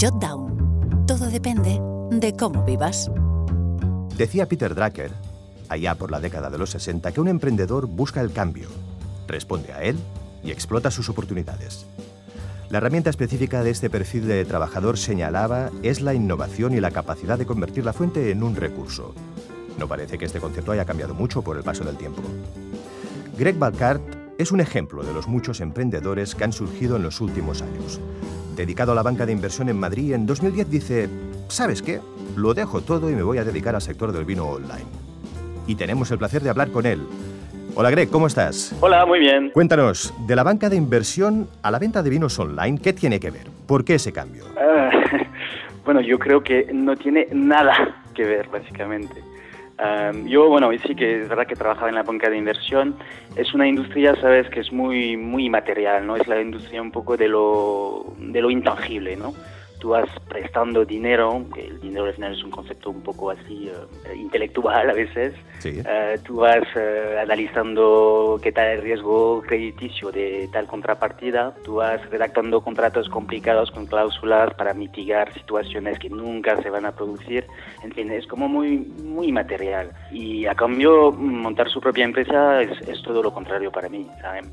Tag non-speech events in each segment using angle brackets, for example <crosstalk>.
Jotdown. Todo depende de cómo vivas. Decía Peter Drucker, allá por la década de los 60, que un emprendedor busca el cambio, responde a él y explota sus oportunidades. La herramienta específica de este perfil de trabajador señalaba es la innovación y la capacidad de convertir la fuente en un recurso. No parece que este concepto haya cambiado mucho por el paso del tiempo. Greg Balcart es un ejemplo de los muchos emprendedores que han surgido en los últimos años. Dedicado a la banca de inversión en Madrid, en 2010 dice, ¿sabes qué? Lo dejo todo y me voy a dedicar al sector del vino online. Y tenemos el placer de hablar con él. Hola Greg, ¿cómo estás? Hola, muy bien. Cuéntanos, de la banca de inversión a la venta de vinos online, ¿qué tiene que ver? ¿Por qué ese cambio? Ah, <laughs> bueno, yo creo que no tiene nada que ver, básicamente. Yo, bueno, sí que es verdad que trabajaba en la banca de inversión. Es una industria, sabes, que es muy, muy material, ¿no? Es la industria un poco de lo, de lo intangible, ¿no? Tú vas prestando dinero, que el dinero al final es un concepto un poco así eh, intelectual a veces, eh, tú vas eh, analizando qué tal el riesgo crediticio de tal contrapartida, tú vas redactando contratos complicados con cláusulas para mitigar situaciones que nunca se van a producir, en fin, es como muy, muy material. Y a cambio, montar su propia empresa es, es todo lo contrario para mí,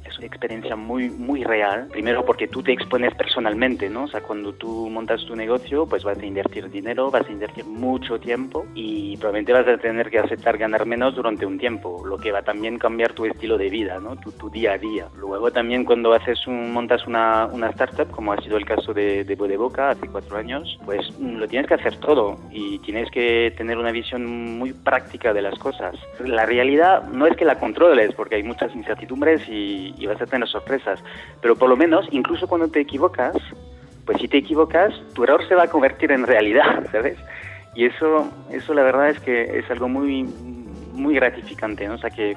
es una experiencia muy, muy real, primero porque tú te expones personalmente, ¿no? O sea, cuando tú montas tu negocio, pues vas a invertir dinero, vas a invertir mucho tiempo y probablemente vas a tener que aceptar ganar menos durante un tiempo, lo que va a también cambiar tu estilo de vida, ¿no? tu, tu día a día. Luego también cuando haces un, montas una, una startup, como ha sido el caso de, de Boca hace cuatro años, pues lo tienes que hacer todo y tienes que tener una visión muy práctica de las cosas. La realidad no es que la controles, porque hay muchas incertidumbres y, y vas a tener sorpresas, pero por lo menos, incluso cuando te equivocas, pues si te equivocas, tu error se va a convertir en realidad, <laughs> ¿sabes? Y eso, eso la verdad es que es algo muy, muy gratificante, ¿no? O sea que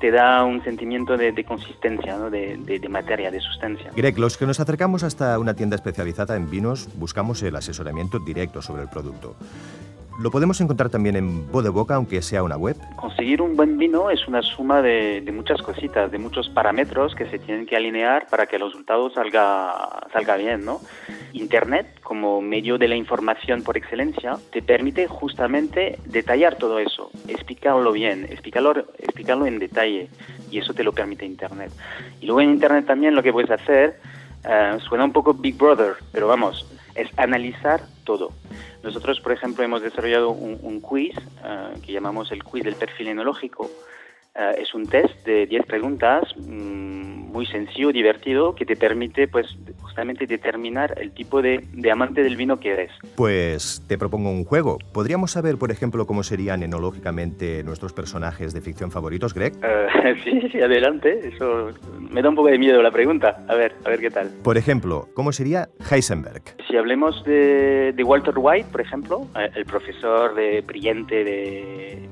te da un sentimiento de, consistencia, ¿no? de, de, materia, de sustancia. Greg, los que nos acercamos hasta una tienda especializada en vinos buscamos el asesoramiento directo sobre el producto. ¿Lo podemos encontrar también en Boca, aunque sea una web? Conseguir un buen vino es una suma de, muchas cositas, de muchos parámetros que se tienen que alinear para que el resultado salga, salga bien, ¿no? Internet, como medio de la información por excelencia, te permite justamente detallar todo eso, explicarlo bien, explicarlo, explicarlo en detalle, y eso te lo permite Internet. Y luego en Internet también lo que puedes hacer, eh, suena un poco Big Brother, pero vamos, es analizar todo. Nosotros, por ejemplo, hemos desarrollado un, quiz eh, que llamamos el quiz del perfil enológico. Eh, es un test de 10 preguntas mm, muy sencillo, divertido, que te permite pues justamente determinar el tipo de, amante del vino que eres. Pues te propongo un juego. ¿Podríamos saber, por ejemplo, cómo serían enológicamente nuestros personajes de ficción favoritos, Greg? Eh, <laughs> sí, sí, adelante. Eso me da un poco de miedo la pregunta. A ver, a ver qué tal. Por ejemplo, ¿cómo sería Heisenberg? Si hablemos de, Walter White, por ejemplo, eh, el profesor de brillante de,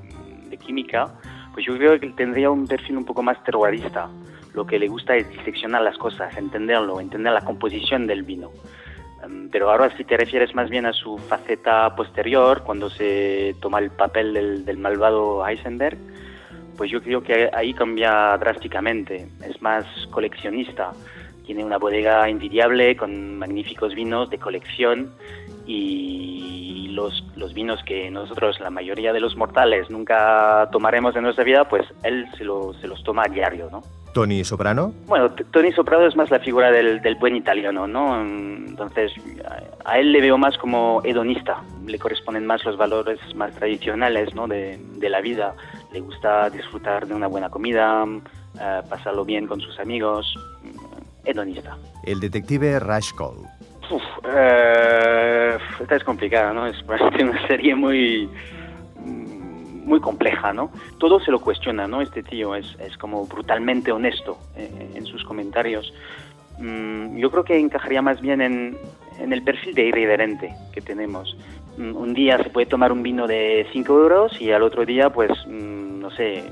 de química, pues yo creo que tendría un perfil un poco más terrorista. Lo que le gusta es diseccionar las cosas, entenderlo, entender la composición del vino. Em, pero ahora si te refieres más bien a su faceta posterior, cuando se toma el papel del, del malvado Heisenberg, pues yo creo que ahí cambia drásticamente. Es más coleccionista. Tiene una bodega envidiable con magníficos vinos de colección y los, los vinos que nosotros, la mayoría de los mortales, nunca tomaremos en nuestra vida, pues él se, se los toma a diario, ¿no? ¿Tony Soprano? Bueno, Tony Soprano es más la figura del, del, buen italiano, ¿no? Entonces, a él le veo más como hedonista, le corresponden más los valores más tradicionales, ¿no? De, de la vida, le gusta disfrutar de una buena comida, eh, pasarlo bien con sus amigos, hedonista. El detective Rush Cole. Uf, eh, esta es complicada, ¿no? Es <laughs> una serie muy muy compleja, ¿no? Todo se lo cuestiona, ¿no? Este tío es, es como brutalmente honesto eh, en sus comentarios. Mm, yo creo que encajaría más bien en, en el perfil de irreverente que tenemos. Mm, un día se puede tomar un vino de 5 euros y al otro día, pues, mm, no sé,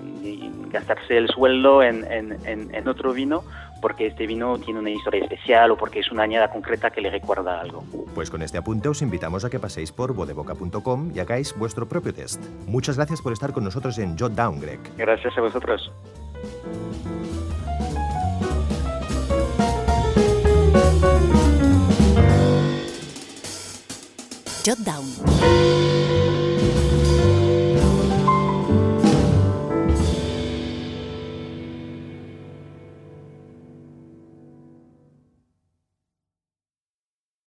gastarse el sueldo en, en, en, otro vino porque este vino tiene una historia especial o porque es una añada concreta que le recuerda algo. Pues con este apunte os invitamos a que paséis por bodeboca.com y hagáis vuestro propio test. Muchas gracias por estar con nosotros en Jot Down, Greg. Gracias a vosotros. Jotdown.